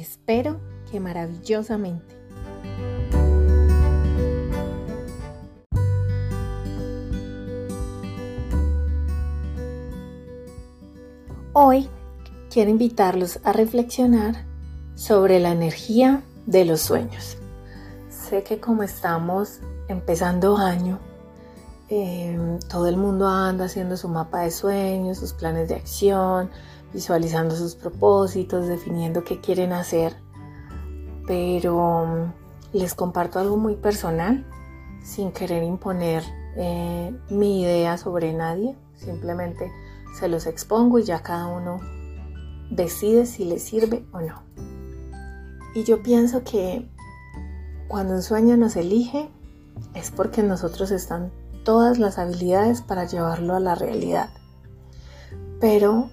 Espero que maravillosamente. Hoy quiero invitarlos a reflexionar sobre la energía de los sueños. Sé que como estamos empezando año, em, todo el mundo anda haciendo su mapa de sueños, sus planes de acción, visualizando sus propósitos, definiendo qué quieren hacer. Pero mm, les comparto algo muy personal, sin querer imponer eh, mi idea sobre nadie. Simplemente se los expongo y ya cada uno decide si le sirve o no. Y yo pienso que cuando un sueño nos elige es porque en nosotros están todas las habilidades para llevarlo a la realidad. Pero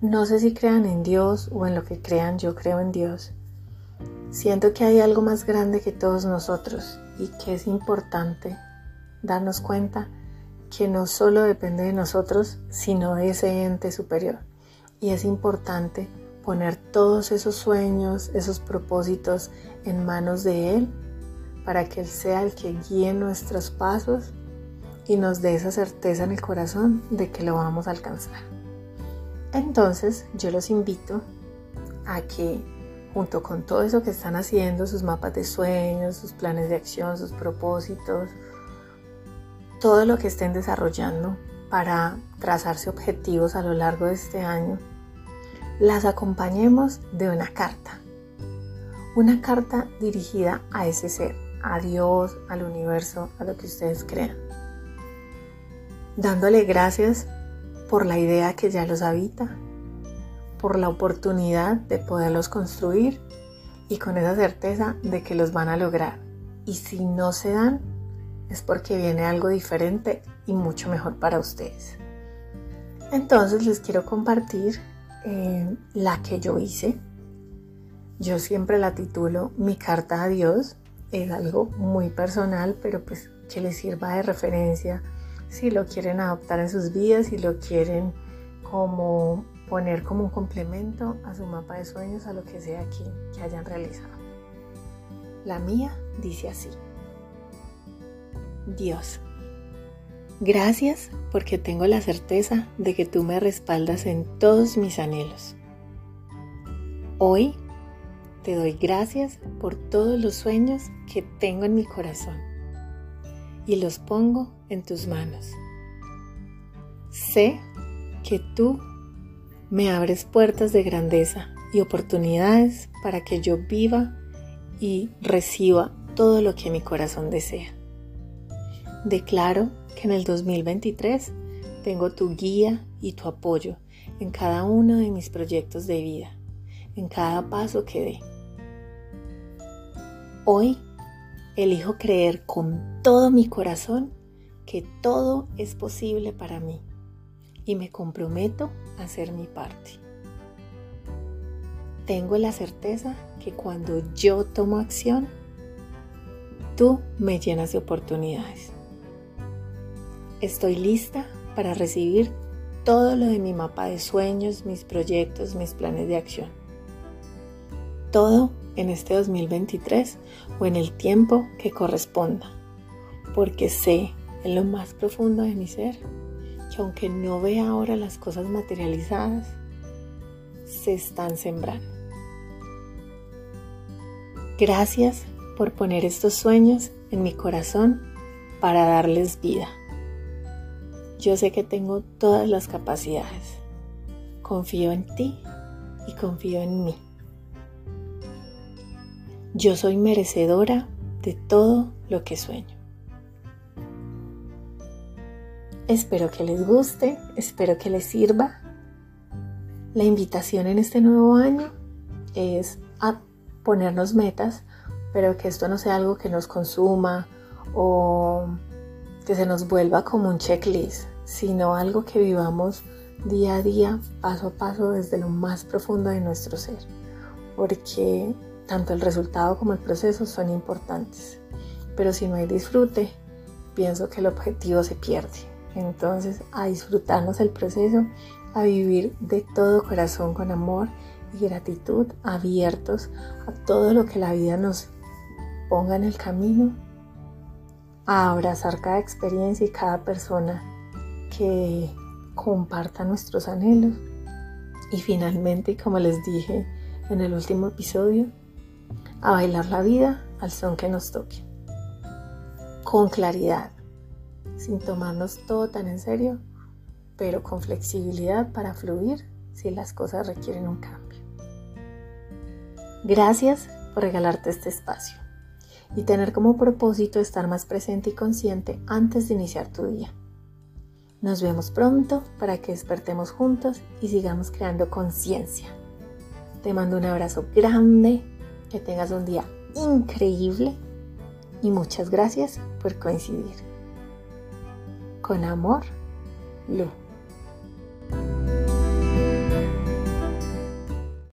no sé si crean en Dios o en lo que crean, yo creo en Dios. Siento que hay algo más grande que todos nosotros y que es importante darnos cuenta que no solo depende de nosotros, sino de ese ente superior. Y es importante poner todos esos sueños, esos propósitos en manos de Él para que Él sea el que guíe nuestros pasos y nos dé esa certeza en el corazón de que lo vamos a alcanzar. Entonces yo los invito a que junto con todo eso que están haciendo, sus mapas de sueños, sus planes de acción, sus propósitos, todo lo que estén desarrollando para trazarse objetivos a lo largo de este año, las acompañemos de una carta. Una carta dirigida a ese ser, a Dios, al universo, a lo que ustedes crean. Dándole gracias por la idea que ya los habita, por la oportunidad de poderlos construir y con esa certeza de que los van a lograr. Y si no se dan, es porque viene algo diferente y mucho mejor para ustedes. Entonces les quiero compartir eh, la que yo hice. Yo siempre la titulo Mi carta a Dios. Es algo muy personal, pero pues que les sirva de referencia si lo quieren adoptar en sus vidas, si lo quieren como poner como un complemento a su mapa de sueños, a lo que sea aquí que hayan realizado. La mía dice así. Dios, gracias porque tengo la certeza de que tú me respaldas en todos mis anhelos. Hoy te doy gracias por todos los sueños que tengo en mi corazón y los pongo en tus manos. Sé que tú me abres puertas de grandeza y oportunidades para que yo viva y reciba todo lo que mi corazón desea. Declaro que en el 2023 tengo tu guía y tu apoyo en cada uno de mis proyectos de vida, en cada paso que dé. Hoy elijo creer con todo mi corazón que todo es posible para mí y me comprometo a hacer mi parte. Tengo la certeza que cuando yo tomo acción, tú me llenas de oportunidades. Estoy lista para recibir todo lo de mi mapa de sueños, mis proyectos, mis planes de acción. Todo en este 2023 o en el tiempo que corresponda, porque sé lo más profundo de mi ser que aunque no vea ahora las cosas materializadas, se están sembrando. Gracias por poner estos sueños en mi corazón para darles vida. Yo sé que tengo todas las capacidades. Confío en ti y confío en mí. Yo soy merecedora de todo lo que sueño. Espero que les guste, espero que les sirva. La invitación en este nuevo año es a ponernos metas, pero que esto no sea algo que nos consuma o que se nos vuelva como un checklist, sino algo que vivamos día a día, paso a paso, desde lo más profundo de nuestro ser, porque tanto el resultado como el proceso son importantes, pero si no hay disfrute, pienso que el objetivo se pierde. Entonces, a disfrutarnos el proceso, a vivir de todo corazón con amor y gratitud, abiertos a todo lo que la vida nos ponga en el camino, a abrazar cada experiencia y cada persona que comparta nuestros anhelos. Y finalmente, como les dije en el último episodio, a bailar la vida al son que nos toque. Con claridad, sin tomarnos todo tan en serio, pero con flexibilidad para fluir si las cosas requieren un cambio. Gracias por regalarte este espacio y tener como propósito estar más presente y consciente antes de iniciar tu día. Nos vemos pronto para que despertemos juntos y sigamos creando conciencia. Te mando un abrazo grande, que tengas un día increíble y muchas gracias por coincidir. Con amor, Lu.